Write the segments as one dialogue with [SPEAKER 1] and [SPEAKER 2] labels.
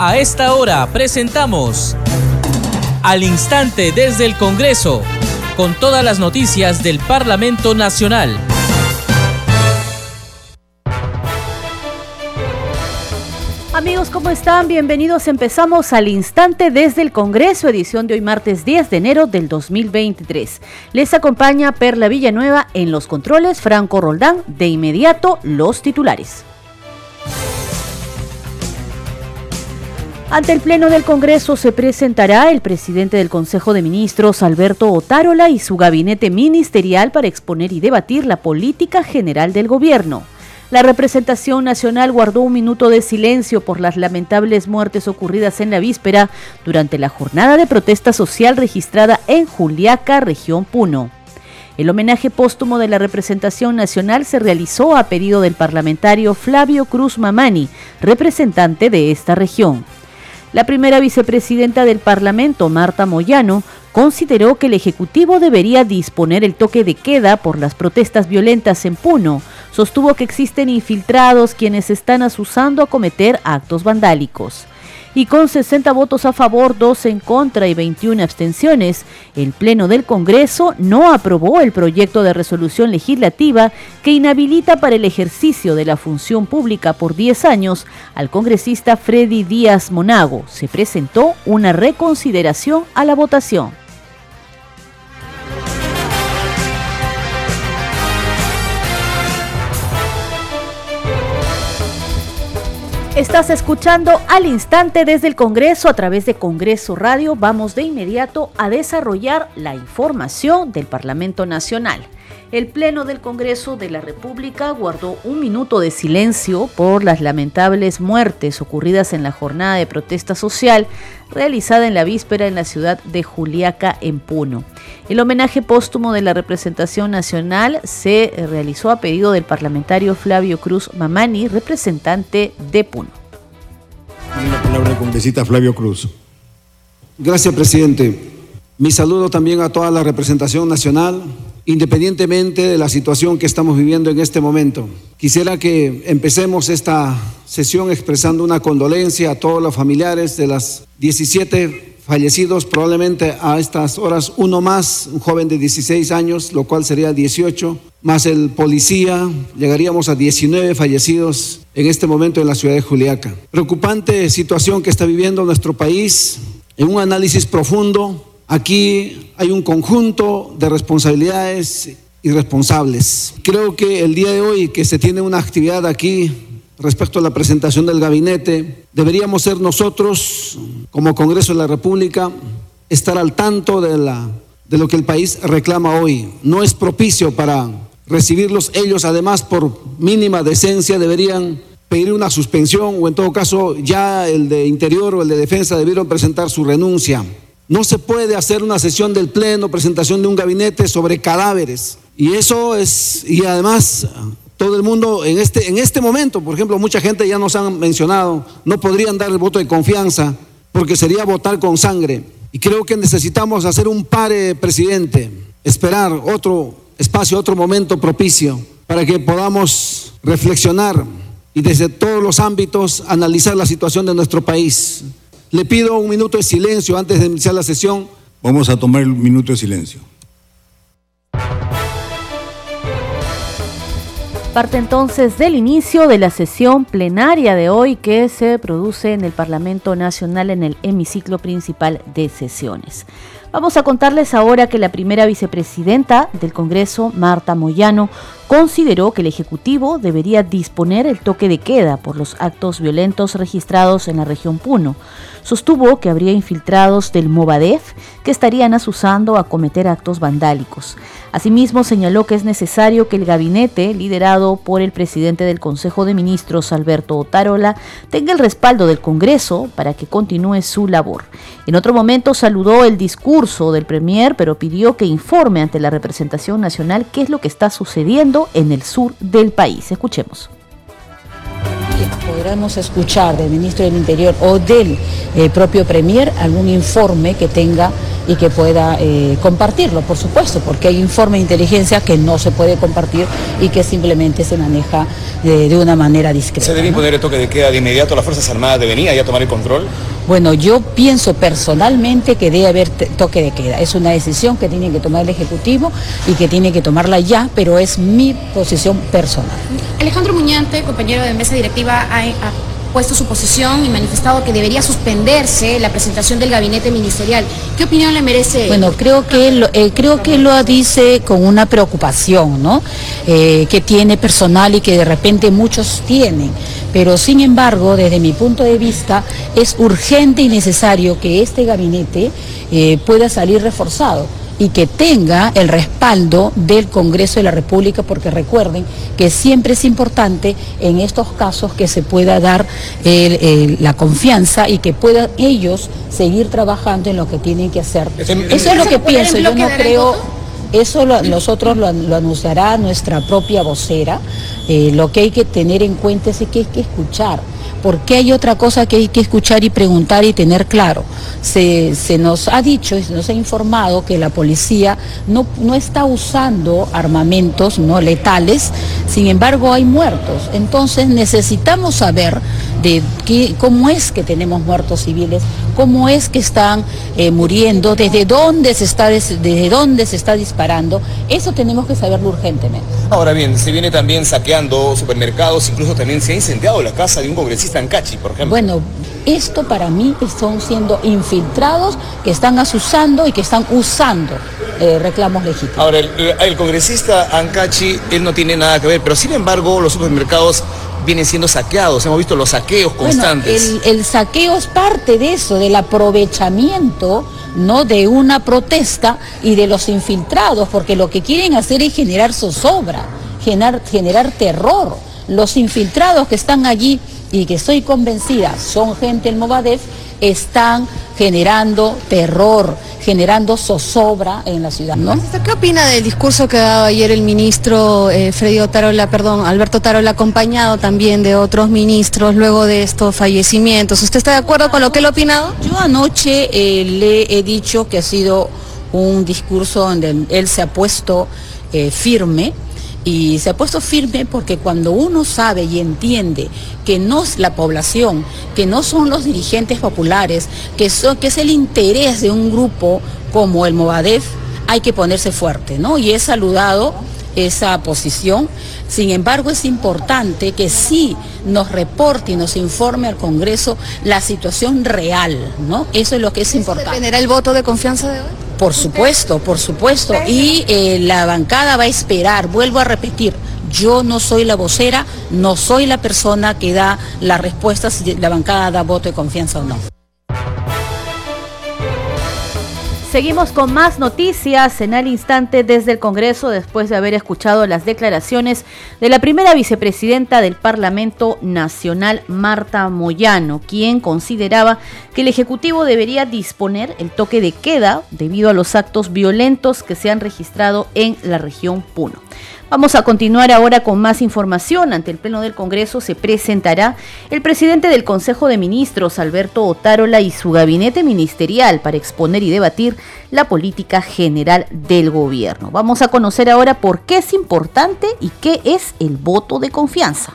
[SPEAKER 1] A esta hora presentamos Al Instante desde el Congreso, con todas las noticias del Parlamento Nacional.
[SPEAKER 2] Amigos, ¿cómo están? Bienvenidos. Empezamos al instante desde el Congreso, edición de hoy martes 10 de enero del 2023. Les acompaña Perla Villanueva en los controles, Franco Roldán. De inmediato, los titulares. Ante el Pleno del Congreso se presentará el presidente del Consejo de Ministros, Alberto Otárola, y su gabinete ministerial para exponer y debatir la política general del gobierno. La representación nacional guardó un minuto de silencio por las lamentables muertes ocurridas en la víspera durante la jornada de protesta social registrada en Juliaca, región Puno. El homenaje póstumo de la representación nacional se realizó a pedido del parlamentario Flavio Cruz Mamani, representante de esta región. La primera vicepresidenta del Parlamento, Marta Moyano, consideró que el Ejecutivo debería disponer el toque de queda por las protestas violentas en Puno. Sostuvo que existen infiltrados quienes están asusando a cometer actos vandálicos y con 60 votos a favor, 2 en contra y 21 abstenciones, el Pleno del Congreso no aprobó el proyecto de resolución legislativa que inhabilita para el ejercicio de la función pública por 10 años al congresista Freddy Díaz Monago. Se presentó una reconsideración a la votación. Estás escuchando al instante desde el Congreso a través de Congreso Radio. Vamos de inmediato a desarrollar la información del Parlamento Nacional. El Pleno del Congreso de la República guardó un minuto de silencio por las lamentables muertes ocurridas en la jornada de protesta social realizada en la víspera en la ciudad de Juliaca, en Puno. El homenaje póstumo de la representación nacional se realizó a pedido del parlamentario Flavio Cruz Mamani, representante de Puno.
[SPEAKER 3] La palabra congresista Flavio Cruz.
[SPEAKER 4] Gracias, presidente. Mi saludo también a toda la representación nacional, independientemente de la situación que estamos viviendo en este momento. Quisiera que empecemos esta sesión expresando una condolencia a todos los familiares de las 17 fallecidos, probablemente a estas horas uno más, un joven de 16 años, lo cual sería 18, más el policía, llegaríamos a 19 fallecidos en este momento en la ciudad de Juliaca. Preocupante situación que está viviendo nuestro país, en un análisis profundo Aquí hay un conjunto de responsabilidades irresponsables. Creo que el día de hoy que se tiene una actividad aquí respecto a la presentación del gabinete, deberíamos ser nosotros, como Congreso de la República, estar al tanto de, lo que el país reclama hoy. No es propicio para recibirlos. Ellos, además, por mínima decencia, deberían pedir una suspensión o en todo caso ya el de Interior o el de Defensa debieron presentar su renuncia. No se puede hacer una sesión del Pleno, presentación de un gabinete sobre cadáveres. Y eso es, y además todo el mundo en este, en este momento, por ejemplo, mucha gente ya nos han mencionado, no podrían dar el voto de confianza porque sería votar con sangre. Y creo que necesitamos hacer un pare, presidente, esperar otro espacio, otro momento propicio para que podamos reflexionar y desde todos los ámbitos analizar la situación de nuestro país. Le pido un minuto de silencio antes de iniciar la sesión.
[SPEAKER 3] Vamos a tomar el minuto de silencio.
[SPEAKER 2] Parte entonces del inicio de la sesión plenaria de hoy que se produce en el Parlamento Nacional en el hemiciclo principal de sesiones. Vamos a contarles ahora que la primera vicepresidenta del Congreso, Marta Moyano, consideró que el Ejecutivo debería disponer el toque de queda por los actos violentos registrados en la región Puno. Sostuvo que habría infiltrados del Movadef que estarían asusando a cometer actos vandálicos. Asimismo, señaló que es necesario que el gabinete, liderado por el presidente del Consejo de Ministros, Alberto Otárola, tenga el respaldo del Congreso para que continúe su labor. En otro momento saludó el discurso del Premier, pero pidió que informe ante la representación nacional qué es lo que está sucediendo en el sur del país. Escuchemos
[SPEAKER 5] podremos escuchar del ministro del Interior o del eh, propio Premier algún informe que tenga y que pueda eh, compartirlo, por supuesto, porque hay informe de inteligencia que no se puede compartir y que simplemente se maneja de, una manera discreta.
[SPEAKER 6] ¿Se debe imponer el toque de queda de inmediato? ¿Las Fuerzas Armadas deben ir a tomar el control?
[SPEAKER 5] Bueno, yo pienso personalmente que debe haber toque de queda. Es una decisión que tiene que tomar el Ejecutivo y que tiene que tomarla ya, pero es mi posición personal.
[SPEAKER 7] Alejandro Muñante, compañero de mesa directiva, ha, puesto su posición y manifestado que debería suspenderse la presentación del gabinete ministerial. ¿Qué opinión le merece?
[SPEAKER 5] Bueno, creo que lo, eh, creo que lo dice con una preocupación, ¿no? Eh, que tiene personal y que de repente muchos tienen. Pero sin embargo, desde mi punto de vista, es urgente y necesario que este gabinete eh, pueda salir reforzado y que tenga el respaldo del Congreso de la República, porque recuerden que siempre es importante en estos casos que se pueda dar la confianza y que puedan ellos seguir trabajando en lo que tienen que hacer. Eso es lo que pienso, yo no creo... Eso nosotros lo, anunciará nuestra propia vocera. Eh, lo que hay que tener en cuenta es que hay que escuchar porque hay otra cosa que hay que escuchar y preguntar y tener claro. Se, nos ha dicho y se nos ha informado que la policía no, no está usando armamentos no letales, sin embargo hay muertos. Entonces necesitamos saber de qué, cómo es que tenemos muertos civiles, cómo es que están eh, muriendo, desde dónde, se está, desde dónde se está disparando. Eso tenemos que saberlo urgentemente.
[SPEAKER 6] Ahora bien, se viene también saqueando supermercados, incluso también se ha incendiado la casa de un congresista por ejemplo.
[SPEAKER 5] Bueno, esto para mí están siendo infiltrados que están asusando y que están usando eh, reclamos legítimos.
[SPEAKER 6] Ahora, el, el, congresista Ancachi, él no tiene nada que ver, pero sin embargo los supermercados vienen siendo saqueados, hemos visto los saqueos constantes.
[SPEAKER 5] el, saqueo es parte de eso, del aprovechamiento ¿no? de una protesta y de los infiltrados, porque lo que quieren hacer es generar zozobra, generar, generar terror. Los infiltrados que están allí y que estoy convencida son gente del Movadef, están generando terror, generando zozobra en la ciudad. ¿no?
[SPEAKER 7] ¿Qué opina del discurso que ha dado ayer el ministro eh, Freddy Otarola, perdón, Alberto Otarola, acompañado también de otros ministros luego de estos fallecimientos? ¿Usted está de acuerdo con lo que él ha opinado?
[SPEAKER 5] Yo anoche eh, le he dicho que ha sido un discurso donde él se ha puesto eh, firme y se ha puesto firme porque cuando uno sabe y entiende que no es la población, que no son los dirigentes populares, que, son, que es el interés de un grupo como el Movadef, hay que ponerse fuerte, ¿no? Y he saludado esa posición. Sin embargo, es importante que sí nos reporte y nos informe al Congreso la situación real, ¿no? Eso es lo que es importante.
[SPEAKER 7] ¿Dependerá el voto de confianza de hoy?
[SPEAKER 5] Por supuesto, por supuesto. Y eh, la bancada va a esperar, vuelvo a repetir, yo no soy la vocera, no soy la persona que da la respuesta si la bancada da voto de confianza o no.
[SPEAKER 2] Seguimos con más noticias en al instante desde el Congreso después de haber escuchado las declaraciones de la primera vicepresidenta del Parlamento Nacional, Marta Moyano, quien consideraba que el Ejecutivo debería disponer el toque de queda debido a los actos violentos que se han registrado en la región Puno. Vamos a continuar ahora con más información. Ante el Pleno del Congreso se presentará el presidente del Consejo de Ministros, Alberto Otárola, y su gabinete ministerial para exponer y debatir la política general del gobierno. Vamos a conocer ahora por qué es importante y qué es el voto de confianza.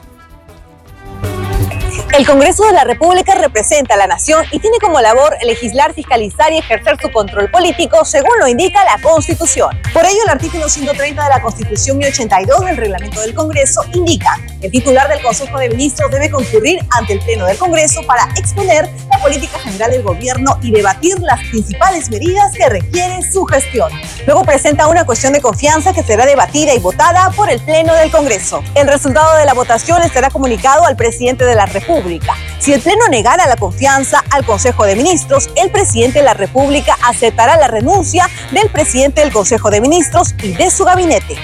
[SPEAKER 8] El Congreso de la República representa a la nación y tiene como labor legislar, fiscalizar y ejercer su control político según lo indica la Constitución. Por ello, el artículo 130 de la Constitución y 82 del Reglamento del Congreso indica que el titular del Consejo de Ministros debe concurrir ante el Pleno del Congreso para exponer la política general del gobierno y debatir las principales medidas que requiere su gestión. Luego presenta una cuestión de confianza que será debatida y votada por el Pleno del Congreso. El resultado de la votación estará comunicado al presidente de la República si el Pleno negara la confianza al Consejo de Ministros, el presidente de la República aceptará la renuncia del presidente del Consejo de Ministros y de su gabinete.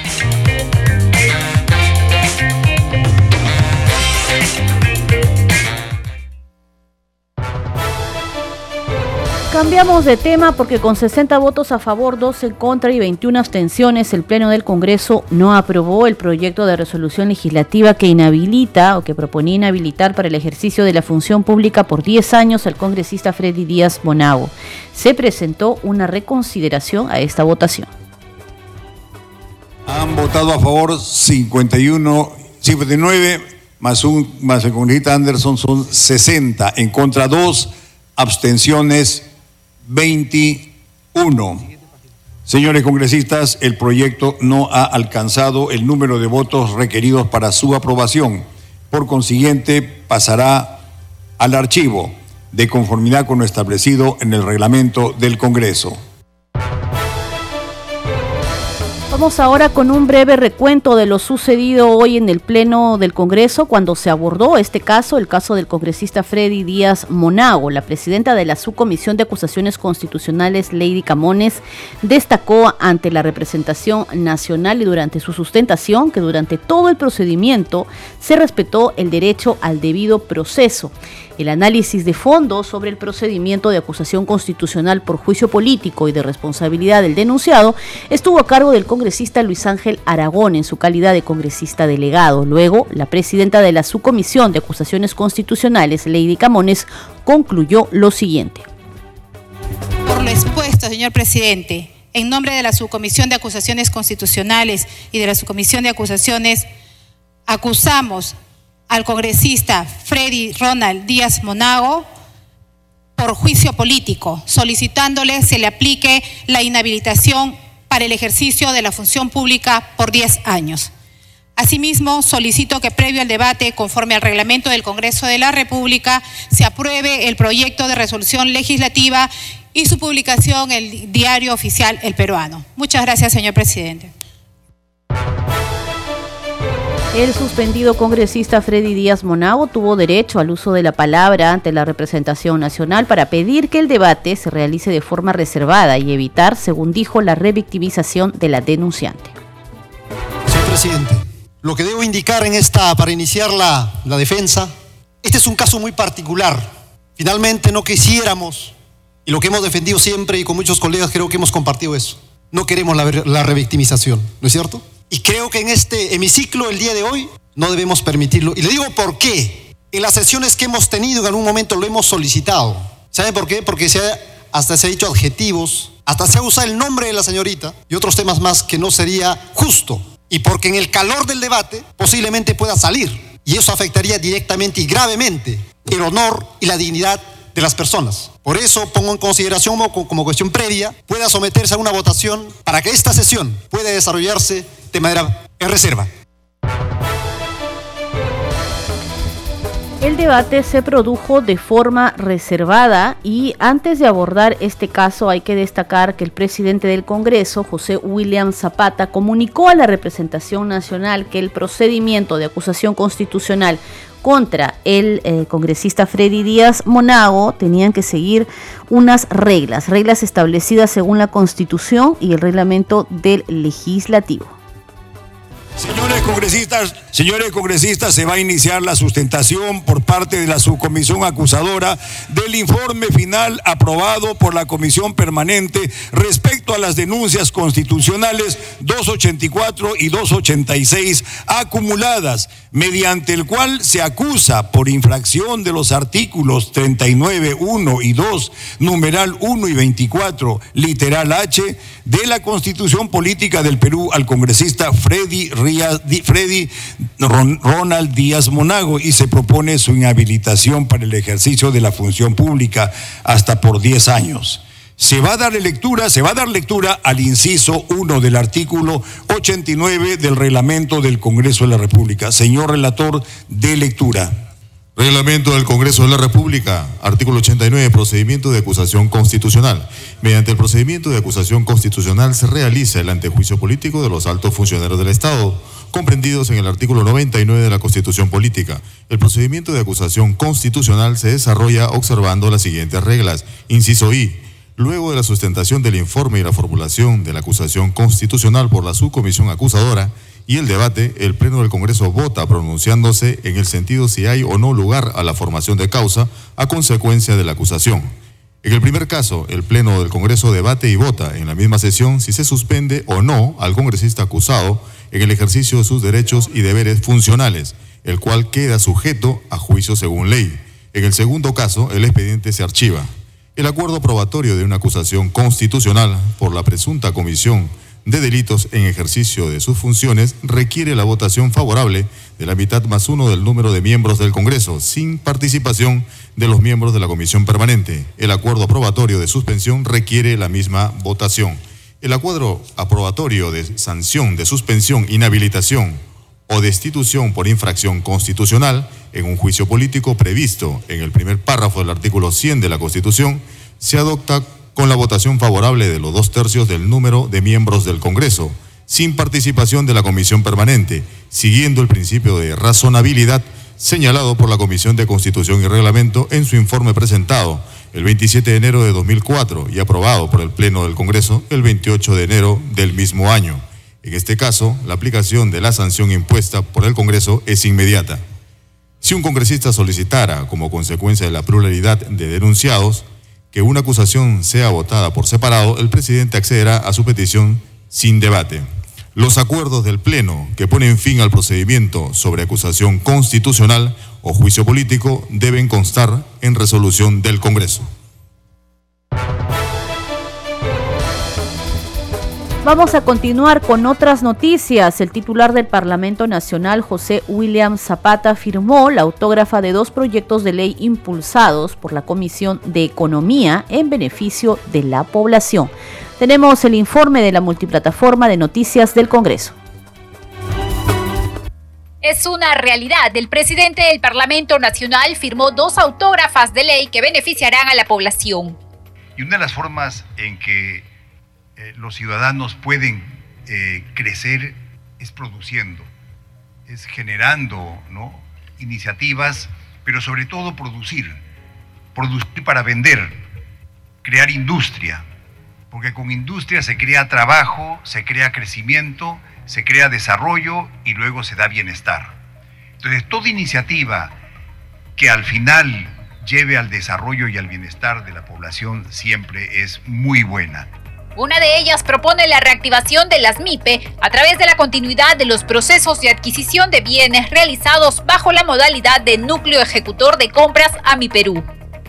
[SPEAKER 2] Cambiamos de tema porque con 60 votos a favor, 12 en contra y 21 abstenciones, el Pleno del Congreso no aprobó el proyecto de resolución legislativa que inhabilita o que proponía inhabilitar para el ejercicio de la función pública por 10 años al congresista Freddy Díaz Monago. Se presentó una reconsideración a esta votación.
[SPEAKER 3] Han votado a favor 51, 59, más, un, más el congresista Anderson son 60, en contra 2, abstenciones 21. Señores congresistas, el proyecto no ha alcanzado el número de votos requeridos para su aprobación. Por consiguiente, pasará al archivo de conformidad con lo establecido en el reglamento del Congreso.
[SPEAKER 2] Vamos ahora con un breve recuento de lo sucedido hoy en el Pleno del Congreso cuando se abordó este caso, el caso del congresista Freddy Díaz Monago. La presidenta de la Subcomisión de Acusaciones Constitucionales, Lady Camones, destacó ante la representación nacional y durante su sustentación que durante todo el procedimiento se respetó el derecho al debido proceso. El análisis de fondo sobre el procedimiento de acusación constitucional por juicio político y de responsabilidad del denunciado estuvo a cargo del congresista Luis Ángel Aragón en su calidad de congresista delegado. Luego, la presidenta de la subcomisión de acusaciones constitucionales, Lady Camones, concluyó lo siguiente.
[SPEAKER 9] Por lo expuesto, señor presidente, en nombre de la subcomisión de acusaciones constitucionales y de la subcomisión de acusaciones, acusamos al congresista Freddy Ronald Díaz Monago por juicio político, solicitándole se le aplique la inhabilitación para el ejercicio de la función pública por 10 años. Asimismo, solicito que previo al debate, conforme al reglamento del Congreso de la República, se apruebe el proyecto de resolución legislativa y su publicación en el diario oficial El Peruano. Muchas gracias, señor presidente.
[SPEAKER 2] El suspendido congresista Freddy Díaz Monago tuvo derecho al uso de la palabra ante la representación nacional para pedir que el debate se realice de forma reservada y evitar, según dijo, la revictimización de la denunciante.
[SPEAKER 10] Señor presidente, lo que debo indicar en esta, para iniciar la, defensa, este es un caso muy particular. Finalmente no quisiéramos, y lo que hemos defendido siempre y con muchos colegas creo que hemos compartido eso, no queremos la revictimización, ¿no es cierto? Y creo que en este hemiciclo el día de hoy no debemos permitirlo. Y le digo por qué. En las sesiones que hemos tenido en algún momento lo hemos solicitado. ¿Saben por qué? Porque se hasta se ha dicho adjetivos, hasta se ha usado el nombre de la señorita y otros temas más que no sería justo. Y porque en el calor del debate posiblemente pueda salir. Y eso afectaría directamente y gravemente el honor y la dignidad de las personas. Por eso pongo en consideración como, como, cuestión previa, pueda someterse a una votación para que esta sesión pueda desarrollarse de manera en reserva.
[SPEAKER 2] El debate se produjo de forma reservada y antes de abordar este caso hay que destacar que el presidente del Congreso, José William Zapata, comunicó a la representación nacional que el procedimiento de acusación constitucional contra el eh, congresista Freddy Díaz Monago tenían que seguir unas reglas, reglas establecidas según la Constitución y el reglamento del legislativo.
[SPEAKER 3] Señores congresistas, señores congresistas, se va a iniciar la sustentación por parte de la subcomisión acusadora del informe final aprobado por la comisión permanente respecto a las denuncias constitucionales 284 y 286 acumuladas, mediante el cual se acusa por infracción de los artículos 39, 1 y 2, numeral 1 y 24, literal H, de la Constitución Política del Perú al congresista Freddy Freddy Ronald Díaz Monago y se propone su inhabilitación para el ejercicio de la función pública hasta por 10 años. Se va a dar lectura, se va a dar lectura al inciso 1 del artículo 89 del reglamento del Congreso de la República. Señor relator, de lectura.
[SPEAKER 11] Reglamento del Congreso de la República, artículo 89, procedimiento de acusación constitucional. Mediante el procedimiento de acusación constitucional se realiza el antejuicio político de los altos funcionarios del Estado, comprendidos en el artículo 99 de la Constitución Política. El procedimiento de acusación constitucional se desarrolla observando las siguientes reglas. Inciso I. Luego de la sustentación del informe y la formulación de la acusación constitucional por la subcomisión acusadora, y el debate, el Pleno del Congreso vota pronunciándose en el sentido si hay o no lugar a la formación de causa a consecuencia de la acusación. En el primer caso, el Pleno del Congreso debate y vota en la misma sesión si se suspende o no al congresista acusado en el ejercicio de sus derechos y deberes funcionales, el cual queda sujeto a juicio según ley. En el segundo caso, el expediente se archiva. El acuerdo probatorio de una acusación constitucional por la presunta comisión de delitos en ejercicio de sus funciones requiere la votación favorable de la mitad más uno del número de miembros del Congreso, sin participación de los miembros de la Comisión Permanente. El acuerdo aprobatorio de suspensión requiere la misma votación. El acuerdo aprobatorio de sanción de suspensión, inhabilitación o destitución por infracción constitucional en un juicio político previsto en el primer párrafo del artículo 100 de la Constitución se adopta con la votación favorable de los dos tercios del número de miembros del Congreso, sin participación de la Comisión Permanente, siguiendo el principio de razonabilidad señalado por la Comisión de Constitución y Reglamento en su informe presentado el 27 de enero de 2004 y aprobado por el Pleno del Congreso el 28 de enero del mismo año. En este caso, la aplicación de la sanción impuesta por el Congreso es inmediata. Si un congresista solicitara, como consecuencia de la pluralidad de denunciados, que una acusación sea votada por separado, el presidente accederá a su petición sin debate. Los acuerdos del Pleno que ponen fin al procedimiento sobre acusación constitucional o juicio político deben constar en resolución del Congreso.
[SPEAKER 2] Vamos a continuar con otras noticias. El titular del Parlamento Nacional, José William Zapata, firmó la autógrafa de dos proyectos de ley impulsados por la Comisión de Economía en beneficio de la población. Tenemos el informe de la multiplataforma de noticias del Congreso.
[SPEAKER 12] Es una realidad. El presidente del Parlamento Nacional firmó dos autógrafas de ley que beneficiarán a la población.
[SPEAKER 13] Y una de las formas en que eh, los ciudadanos pueden eh, crecer es produciendo, es generando ¿no? iniciativas, pero sobre todo producir, producir para vender, crear industria, porque con industria se crea trabajo, se crea crecimiento, se crea desarrollo y luego se da bienestar. Entonces, toda iniciativa que al final lleve al desarrollo y al bienestar de la población siempre es muy buena.
[SPEAKER 12] Una de ellas propone la reactivación de las MIPE a través de la continuidad de los procesos de adquisición de bienes realizados bajo la modalidad de núcleo ejecutor de compras a Mi Perú.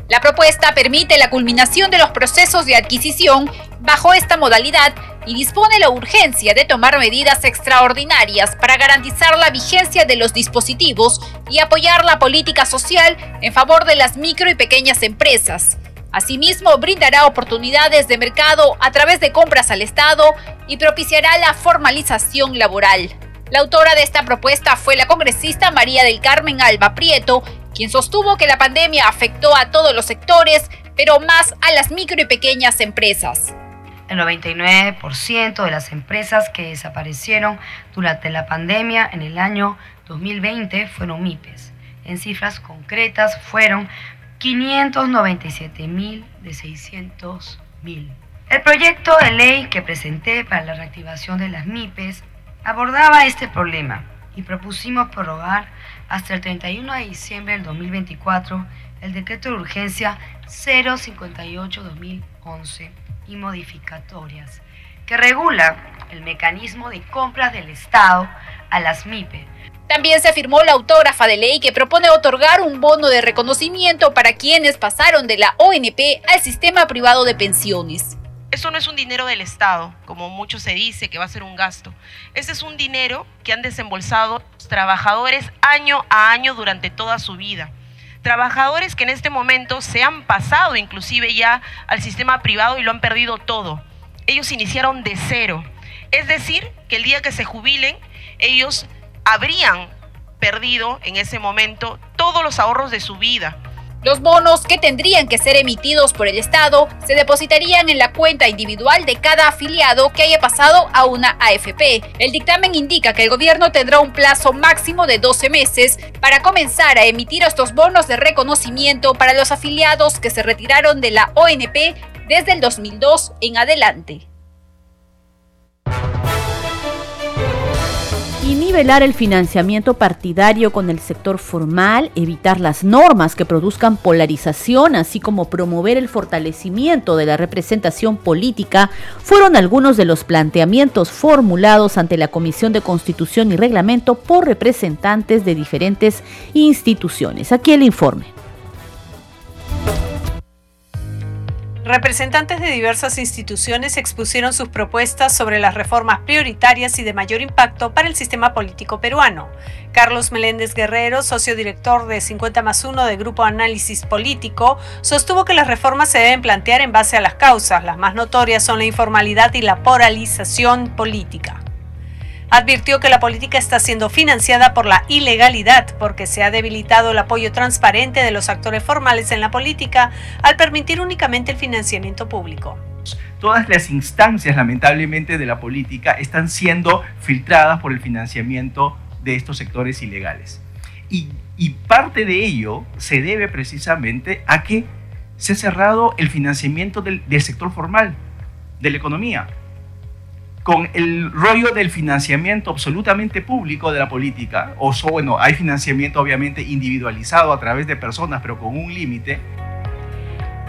[SPEAKER 12] La propuesta permite la culminación de los procesos de adquisición bajo esta modalidad y dispone la urgencia de tomar medidas extraordinarias para garantizar la vigencia de los dispositivos y apoyar la política social en favor de las micro y pequeñas empresas. Asimismo, brindará oportunidades de mercado a través de compras al Estado y propiciará la formalización laboral. La autora de esta propuesta fue la congresista María del Carmen Alba Prieto, quien sostuvo que la pandemia afectó a todos los sectores, pero más a las micro y pequeñas empresas.
[SPEAKER 14] El 99% de las empresas que desaparecieron durante la pandemia en el año 2020 fueron MIPES. En cifras concretas fueron 597 mil de 600 mil. El proyecto de ley que presenté para la reactivación de las MIPES abordaba este problema y propusimos prorrogar hasta el 31 de diciembre del 2024 el decreto de urgencia 058-2011 y modificatorias que regula el mecanismo de compras del Estado a las MIPES
[SPEAKER 12] también se firmó la autógrafa de ley que propone otorgar un bono de reconocimiento para quienes pasaron de la ONP al sistema privado de pensiones.
[SPEAKER 15] Eso no es un dinero del Estado, como mucho se dice que va a ser un gasto. Ese es un dinero que han desembolsado los trabajadores año a año durante toda su vida. Trabajadores que en este momento se han pasado inclusive ya al sistema privado y lo han perdido todo. Ellos iniciaron de cero. Es decir, que el día que se jubilen, ellos habrían perdido en ese momento todos los ahorros de su vida.
[SPEAKER 12] Los bonos que tendrían que ser emitidos por el Estado se depositarían en la cuenta individual de cada afiliado que haya pasado a una AFP. El dictamen indica que el gobierno tendrá un plazo máximo de 12 meses para comenzar a emitir estos bonos de reconocimiento para los afiliados que se retiraron de la ONP desde el 2002 en adelante.
[SPEAKER 2] Y nivelar el financiamiento partidario con el sector formal, evitar las normas que produzcan polarización, así como promover el fortalecimiento de la representación política, fueron algunos de los planteamientos formulados ante la Comisión de Constitución y Reglamento por representantes de diferentes instituciones. Aquí el informe.
[SPEAKER 16] Representantes de diversas instituciones expusieron sus propuestas sobre las reformas prioritarias y de mayor impacto para el sistema político peruano. Carlos Meléndez Guerrero, socio director de 50 más 1 de Grupo Análisis Político, sostuvo que las reformas se deben plantear en base a las causas. Las más notorias son la informalidad y la polarización política advirtió que la política está siendo financiada por la ilegalidad porque se ha debilitado el apoyo transparente de los actores formales en la política al permitir únicamente el financiamiento público.
[SPEAKER 17] Todas las instancias, lamentablemente, de la política están siendo filtradas por el financiamiento de estos sectores ilegales. Y, parte de ello se debe precisamente a que se ha cerrado el financiamiento del sector formal, de la economía con el rollo del financiamiento absolutamente público de la política, o bueno, hay financiamiento obviamente individualizado a través de personas, pero con un límite.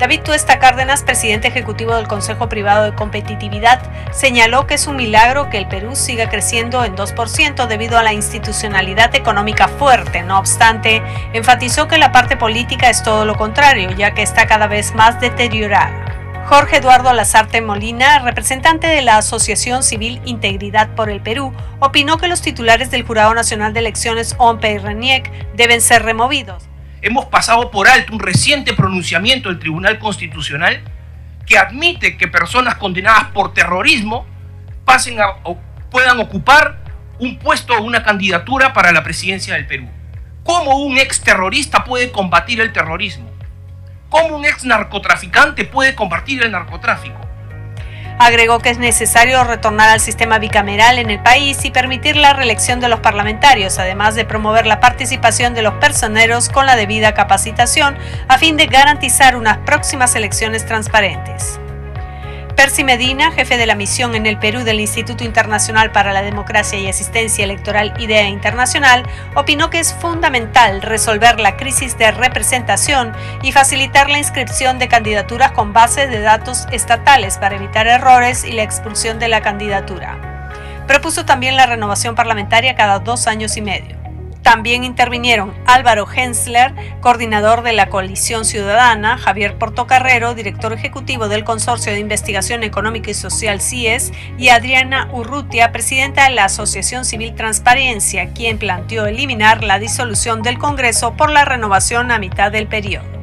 [SPEAKER 16] David Tuesta Cárdenas, presidente ejecutivo del Consejo Privado de Competitividad, señaló que es un milagro que el Perú siga creciendo en 2% debido a la institucionalidad económica fuerte. No obstante, enfatizó que la parte política es todo lo contrario, ya que está cada vez más deteriorada. Jorge Eduardo Lazarte Molina, representante de la Asociación Civil Integridad por el Perú, opinó que los titulares del Jurado Nacional de Elecciones, OMPE y RENIEC, deben ser removidos.
[SPEAKER 18] Hemos pasado por alto un reciente pronunciamiento del Tribunal Constitucional que admite que personas condenadas por terrorismo pasen a, puedan ocupar un puesto o una candidatura para la presidencia del Perú. ¿Cómo un ex terrorista puede combatir el terrorismo? ¿Cómo un ex narcotraficante puede combatir el narcotráfico?
[SPEAKER 16] Agregó que es necesario retornar al sistema bicameral en el país y permitir la reelección de los parlamentarios, además de promover la participación de los personeros con la debida capacitación a fin de garantizar unas próximas elecciones transparentes. Percy Medina, jefe de la misión en el Perú del Instituto Internacional para la Democracia y Asistencia Electoral IDEA Internacional, opinó que es fundamental resolver la crisis de representación y facilitar la inscripción de candidaturas con base de datos estatales para evitar errores y la expulsión de la candidatura. Propuso también la renovación parlamentaria cada dos años y medio. También intervinieron Álvaro Hensler, coordinador de la Coalición Ciudadana, Javier Portocarrero, director ejecutivo del Consorcio de Investigación Económica y Social CIES, y Adriana Urrutia, presidenta de la Asociación Civil Transparencia, quien planteó eliminar la disolución del Congreso por la renovación a mitad del periodo.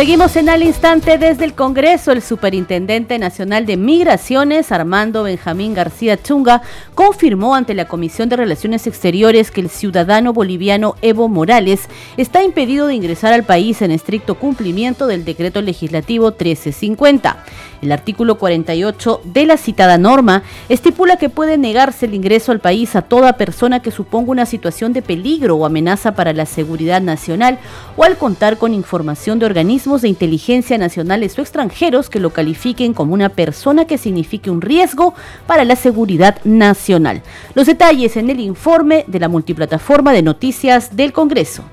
[SPEAKER 2] Seguimos en al instante desde el Congreso. El Superintendente Nacional de Migraciones, Armando Benjamín García Chunga, confirmó ante la Comisión de Relaciones Exteriores que el ciudadano boliviano Evo Morales está impedido de ingresar al país en estricto cumplimiento del decreto legislativo 1350. El artículo 48 de la citada norma estipula que puede negarse el ingreso al país a toda persona que suponga una situación de peligro o amenaza para la seguridad nacional o al contar con información de organismos de inteligencia nacionales o extranjeros que lo califiquen como una persona que signifique un riesgo para la seguridad nacional. Los detalles en el informe de la multiplataforma de noticias del Congreso.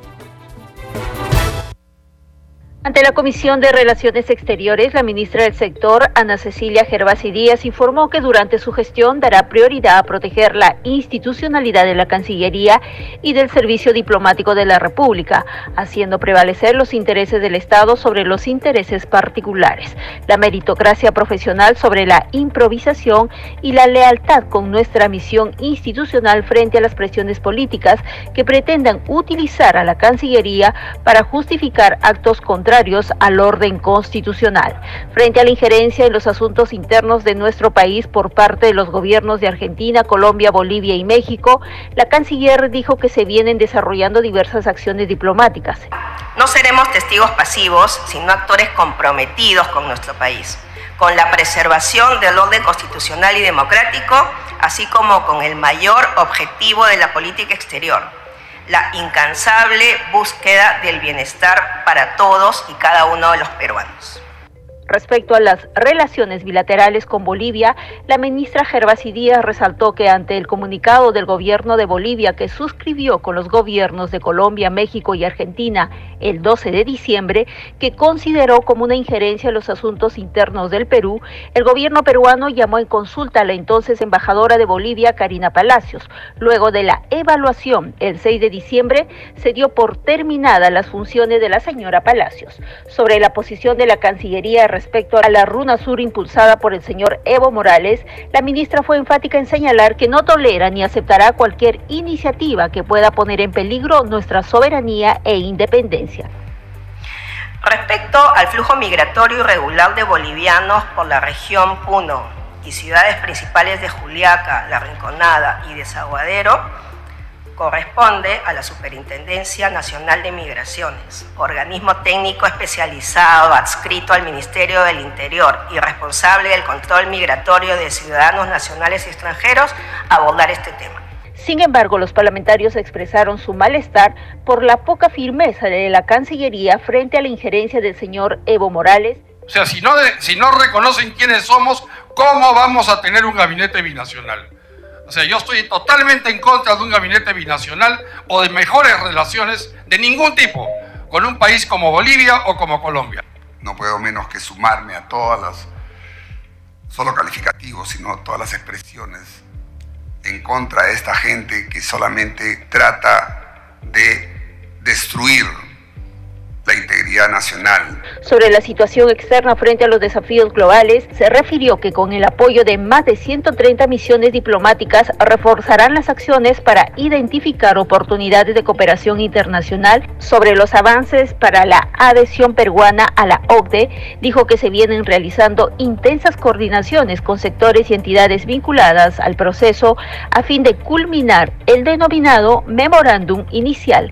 [SPEAKER 19] Ante la Comisión de Relaciones Exteriores, la ministra del sector, Ana Cecilia Gervasi Díaz, informó que durante su gestión dará prioridad a proteger la institucionalidad de la Cancillería y del Servicio Diplomático de la República, haciendo prevalecer los intereses del Estado sobre los intereses particulares, la meritocracia profesional sobre la improvisación y la lealtad con nuestra misión institucional frente a las presiones políticas que pretendan utilizar a la Cancillería para justificar actos al orden constitucional. Frente a la injerencia en los asuntos internos de nuestro país por parte de los gobiernos de Argentina, Colombia, Bolivia y México, la canciller dijo que se vienen desarrollando diversas acciones diplomáticas.
[SPEAKER 20] No seremos testigos pasivos, sino actores comprometidos con nuestro país, con la preservación del orden constitucional y democrático, así como con el mayor objetivo de la política exterior, la incansable búsqueda del bienestar para todos y cada uno de los peruanos.
[SPEAKER 19] Respecto a las relaciones bilaterales con Bolivia, la ministra Gervasi Díaz resaltó que ante el comunicado del gobierno de Bolivia que suscribió con los gobiernos de Colombia, México y Argentina el 12 de diciembre, que consideró como una injerencia en los asuntos internos del Perú, el gobierno peruano llamó en consulta a la entonces embajadora de Bolivia, Karina Palacios. Luego de la evaluación, el 6 de diciembre, se dio por terminada las funciones de la señora Palacios. Sobre la posición de la Cancillería respecto a la Runa Sur impulsada por el señor Evo Morales, la ministra fue enfática en señalar que no tolera ni aceptará cualquier iniciativa que pueda poner en peligro nuestra soberanía e independencia.
[SPEAKER 20] Respecto al flujo migratorio irregular de bolivianos por la región Puno y ciudades principales de Juliaca, La Rinconada y Desaguadero, corresponde a la Superintendencia Nacional de Migraciones, organismo técnico especializado adscrito al Ministerio del Interior y responsable del control migratorio de ciudadanos nacionales y extranjeros, abordar este tema.
[SPEAKER 19] Sin embargo, los parlamentarios expresaron su malestar por la poca firmeza de la Cancillería frente a la injerencia del señor Evo Morales.
[SPEAKER 21] O sea, si no, si no reconocen quiénes somos, ¿cómo vamos a tener un gabinete binacional? O sea, yo estoy totalmente en contra de un gabinete binacional o de mejores relaciones de ningún tipo con un país como Bolivia o como Colombia.
[SPEAKER 22] No puedo menos que sumarme a todas las, solo calificativos, sino todas las expresiones en contra de esta gente que solamente trata de destruir la integridad nacional.
[SPEAKER 19] Sobre la situación externa frente a los desafíos globales, se refirió que con el apoyo de más de 130 misiones diplomáticas reforzarán las acciones para identificar oportunidades de cooperación internacional. Sobre los avances para la adhesión peruana a la OCDE, dijo que se vienen realizando intensas coordinaciones con sectores y entidades vinculadas al proceso a fin de culminar el denominado memorándum inicial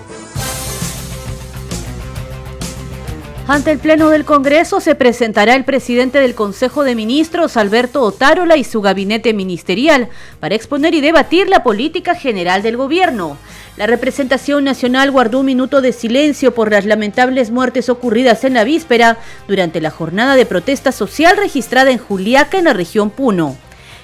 [SPEAKER 2] Ante el Pleno del Congreso se presentará el presidente del Consejo de Ministros, Alberto Otárola, y su gabinete ministerial para exponer y debatir la política general del gobierno. La representación nacional guardó un minuto de silencio por las lamentables muertes ocurridas en la víspera durante la jornada de protesta social registrada en Juliaca, en la región Puno.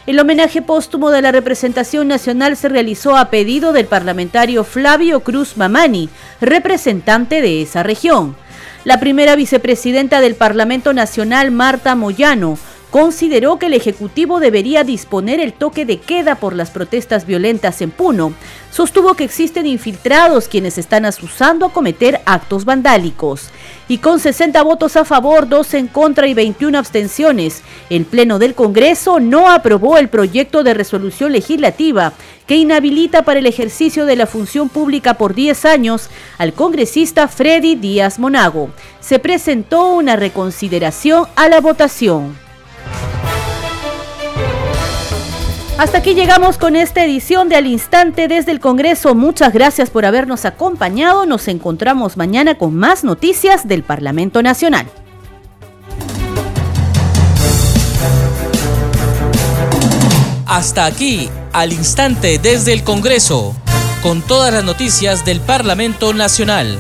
[SPEAKER 2] El homenaje póstumo de la representación nacional se realizó a pedido del parlamentario Flavio Cruz Mamani, representante de esa región. La primera vicepresidenta del Parlamento Nacional, Marta Moyano, consideró que el Ejecutivo debería disponer el toque de queda por las protestas violentas en Puno. Sostuvo que existen infiltrados quienes están asusando a cometer actos vandálicos. Y con 60 votos a favor, 12 en contra y 21 abstenciones, el Pleno del Congreso no aprobó el proyecto de resolución legislativa que inhabilita para el ejercicio de la función pública por 10 años al congresista Freddy Díaz Monago. Se presentó una reconsideración a la votación. Hasta aquí llegamos con esta edición de Al Instante desde el Congreso. Muchas gracias por habernos acompañado. Nos encontramos mañana con más noticias del Parlamento Nacional.
[SPEAKER 1] Hasta aquí, Al Instante desde el Congreso, con todas las noticias del Parlamento Nacional.